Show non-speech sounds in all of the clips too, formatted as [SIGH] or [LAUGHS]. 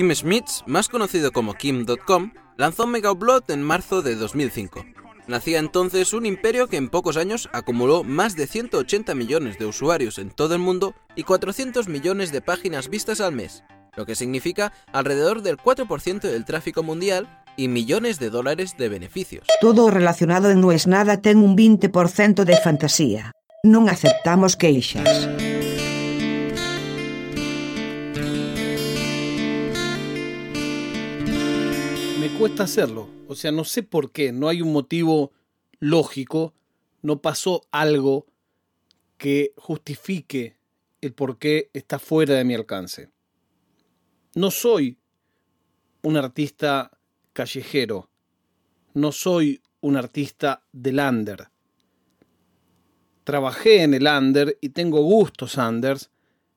Kim Schmitz, más conocido como Kim.com, lanzó Megaupload en marzo de 2005. Nacía entonces un imperio que en pocos años acumuló más de 180 millones de usuarios en todo el mundo y 400 millones de páginas vistas al mes, lo que significa alrededor del 4% del tráfico mundial y millones de dólares de beneficios. Todo relacionado en No es nada ten un 20% de fantasía. Non aceptamos queixas. Cuesta hacerlo. O sea, no sé por qué. No hay un motivo lógico. No pasó algo que justifique el por qué está fuera de mi alcance. No soy un artista callejero. No soy un artista del under. Trabajé en el under y tengo gustos unders,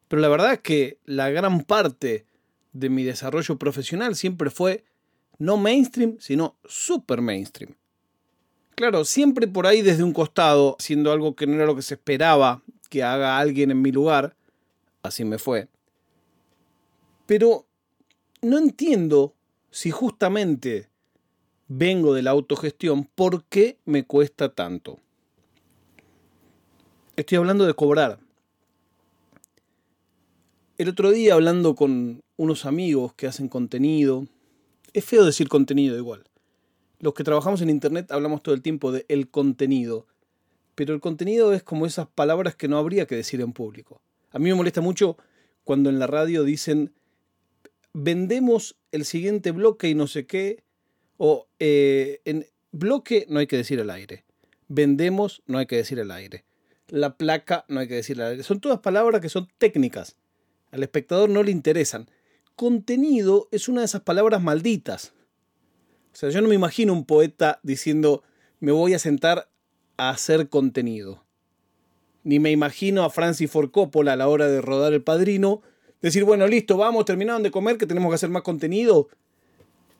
pero la verdad es que la gran parte de mi desarrollo profesional siempre fue no mainstream, sino super mainstream. Claro, siempre por ahí desde un costado, haciendo algo que no era lo que se esperaba que haga alguien en mi lugar, así me fue. Pero no entiendo si justamente vengo de la autogestión, ¿por qué me cuesta tanto? Estoy hablando de cobrar. El otro día hablando con unos amigos que hacen contenido, es feo decir contenido igual. Los que trabajamos en Internet hablamos todo el tiempo de el contenido, pero el contenido es como esas palabras que no habría que decir en público. A mí me molesta mucho cuando en la radio dicen vendemos el siguiente bloque y no sé qué, o eh, en bloque no hay que decir al aire, vendemos no hay que decir al aire, la placa no hay que decir al aire. Son todas palabras que son técnicas, al espectador no le interesan. Contenido es una de esas palabras malditas. O sea, yo no me imagino un poeta diciendo me voy a sentar a hacer contenido. Ni me imagino a Francis Ford Coppola a la hora de rodar El Padrino decir, bueno, listo, vamos, terminaron de comer, que tenemos que hacer más contenido.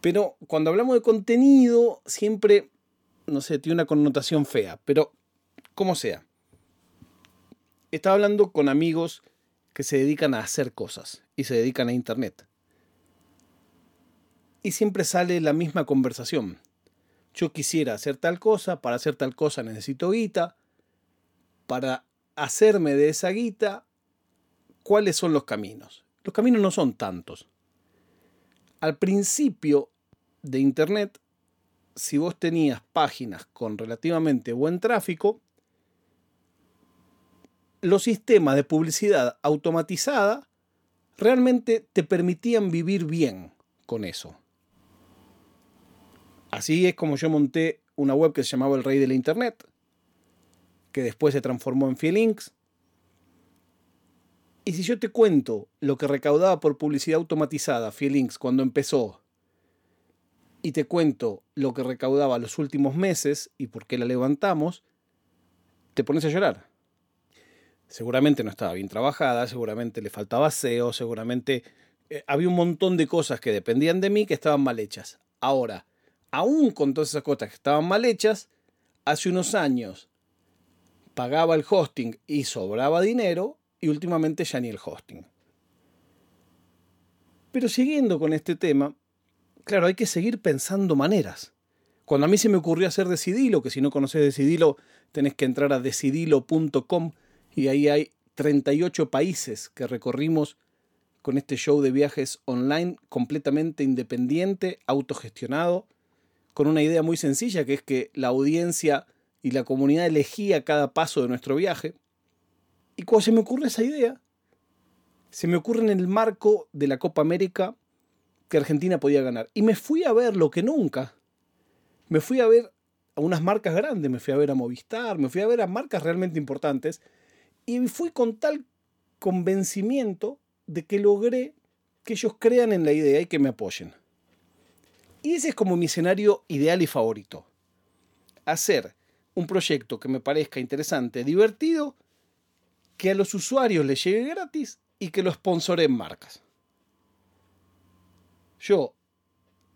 Pero cuando hablamos de contenido, siempre, no sé, tiene una connotación fea, pero como sea. Estaba hablando con amigos que se dedican a hacer cosas y se dedican a Internet. Y siempre sale la misma conversación. Yo quisiera hacer tal cosa, para hacer tal cosa necesito guita, para hacerme de esa guita ¿cuáles son los caminos? Los caminos no son tantos. Al principio de Internet, si vos tenías páginas con relativamente buen tráfico, los sistemas de publicidad automatizada realmente te permitían vivir bien con eso. Así es como yo monté una web que se llamaba El Rey de la Internet, que después se transformó en Fielinks, y si yo te cuento lo que recaudaba por publicidad automatizada Fielinks cuando empezó, y te cuento lo que recaudaba los últimos meses y por qué la levantamos, te pones a llorar. Seguramente no estaba bien trabajada, seguramente le faltaba SEO, seguramente eh, había un montón de cosas que dependían de mí que estaban mal hechas. Ahora, aún con todas esas cosas que estaban mal hechas, hace unos años pagaba el hosting y sobraba dinero y últimamente ya ni el hosting. Pero siguiendo con este tema, claro, hay que seguir pensando maneras. Cuando a mí se me ocurrió hacer Decidilo, que si no conoces Decidilo, tenés que entrar a decidilo.com y ahí hay 38 países que recorrimos con este show de viajes online completamente independiente, autogestionado, con una idea muy sencilla que es que la audiencia y la comunidad elegía cada paso de nuestro viaje. Y cuando se me ocurre esa idea, se me ocurre en el marco de la Copa América que Argentina podía ganar. Y me fui a ver lo que nunca. Me fui a ver a unas marcas grandes, me fui a ver a Movistar, me fui a ver a marcas realmente importantes. Y fui con tal convencimiento de que logré que ellos crean en la idea y que me apoyen. Y ese es como mi escenario ideal y favorito. Hacer un proyecto que me parezca interesante, divertido que a los usuarios les llegue gratis y que lo sponsoren marcas. Yo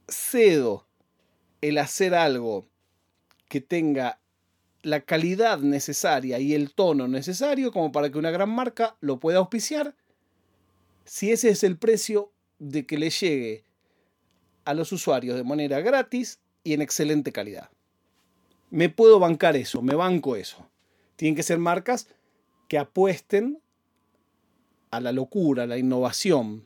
cedo el hacer algo que tenga la calidad necesaria y el tono necesario como para que una gran marca lo pueda auspiciar. Si ese es el precio, de que le llegue a los usuarios de manera gratis y en excelente calidad. Me puedo bancar eso, me banco eso. Tienen que ser marcas que apuesten a la locura, a la innovación.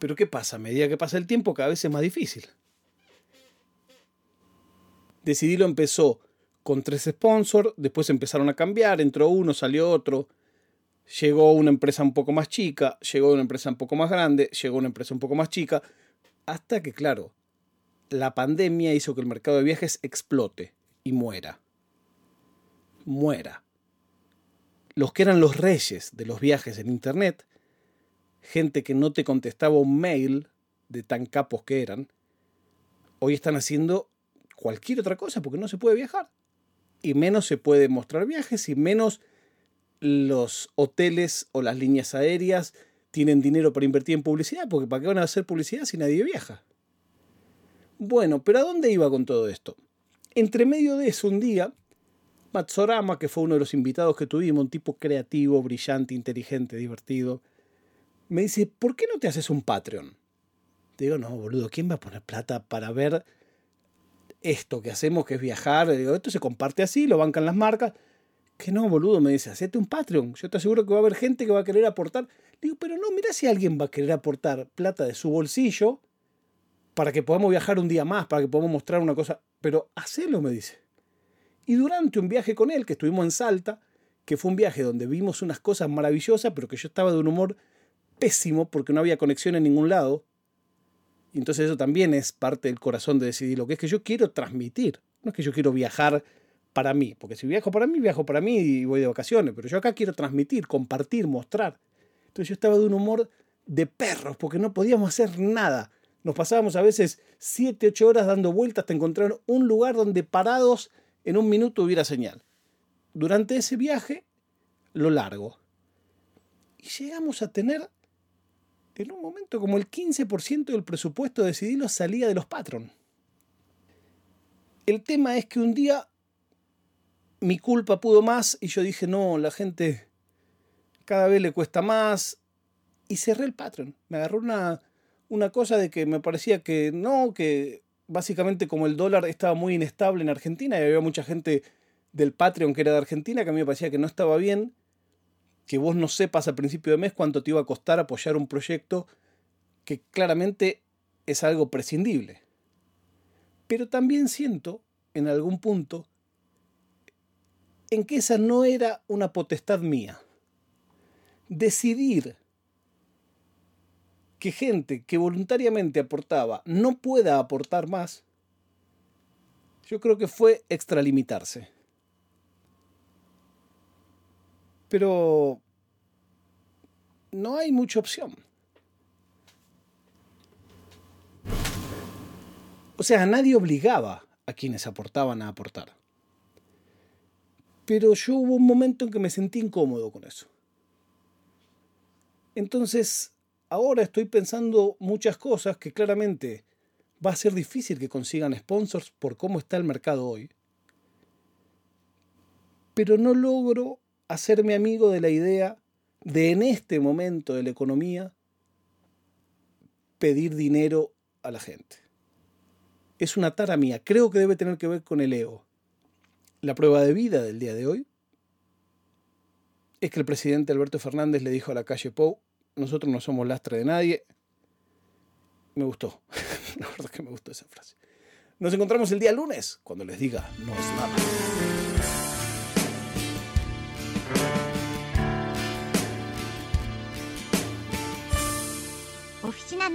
Pero ¿qué pasa? A medida que pasa el tiempo cada vez es más difícil. Decidilo empezó con tres sponsors, después empezaron a cambiar, entró uno, salió otro, llegó una empresa un poco más chica, llegó una empresa un poco más grande, llegó una empresa un poco más chica, hasta que, claro, la pandemia hizo que el mercado de viajes explote y muera. Muera. Los que eran los reyes de los viajes en Internet, gente que no te contestaba un mail de tan capos que eran, hoy están haciendo cualquier otra cosa porque no se puede viajar. Y menos se puede mostrar viajes y menos los hoteles o las líneas aéreas tienen dinero para invertir en publicidad, porque ¿para qué van a hacer publicidad si nadie viaja? Bueno, pero ¿a dónde iba con todo esto? Entre medio de eso, un día, Matsorama, que fue uno de los invitados que tuvimos, un tipo creativo, brillante, inteligente, divertido, me dice, ¿por qué no te haces un Patreon? Digo, no, boludo, ¿quién va a poner plata para ver esto que hacemos, que es viajar? Digo, esto se comparte así, lo bancan las marcas. Que no, boludo, me dice, hacete un Patreon. Yo te aseguro que va a haber gente que va a querer aportar. Digo, pero no, mira si alguien va a querer aportar plata de su bolsillo para que podamos viajar un día más, para que podamos mostrar una cosa. Pero hacelo, me dice. Y durante un viaje con él, que estuvimos en Salta, que fue un viaje donde vimos unas cosas maravillosas, pero que yo estaba de un humor pésimo porque no había conexión en ningún lado. Entonces eso también es parte del corazón de decidir lo que es que yo quiero transmitir. No es que yo quiero viajar para mí, porque si viajo para mí, viajo para mí y voy de vacaciones, pero yo acá quiero transmitir, compartir, mostrar. Entonces yo estaba de un humor de perros porque no podíamos hacer nada. Nos pasábamos a veces 7, 8 horas dando vueltas hasta encontrar un lugar donde parados en un minuto hubiera señal. Durante ese viaje, lo largo. Y llegamos a tener en un momento como el 15% del presupuesto de decidirlo salía de los patrons. El tema es que un día mi culpa pudo más y yo dije, no, la gente cada vez le cuesta más y cerré el Patreon. Me agarró una, una cosa de que me parecía que no, que básicamente como el dólar estaba muy inestable en Argentina y había mucha gente del Patreon que era de Argentina que a mí me parecía que no estaba bien que vos no sepas al principio de mes cuánto te iba a costar apoyar un proyecto que claramente es algo prescindible. Pero también siento, en algún punto, en que esa no era una potestad mía. Decidir que gente que voluntariamente aportaba no pueda aportar más, yo creo que fue extralimitarse. Pero no hay mucha opción. O sea, nadie obligaba a quienes aportaban a aportar. Pero yo hubo un momento en que me sentí incómodo con eso. Entonces, ahora estoy pensando muchas cosas que claramente va a ser difícil que consigan sponsors por cómo está el mercado hoy. Pero no logro hacerme amigo de la idea de en este momento de la economía pedir dinero a la gente. Es una tara mía. Creo que debe tener que ver con el ego. La prueba de vida del día de hoy es que el presidente Alberto Fernández le dijo a la calle Pou, nosotros no somos lastre de nadie. Me gustó, [LAUGHS] la verdad es que me gustó esa frase. Nos encontramos el día lunes cuando les diga, no es nada. Oficina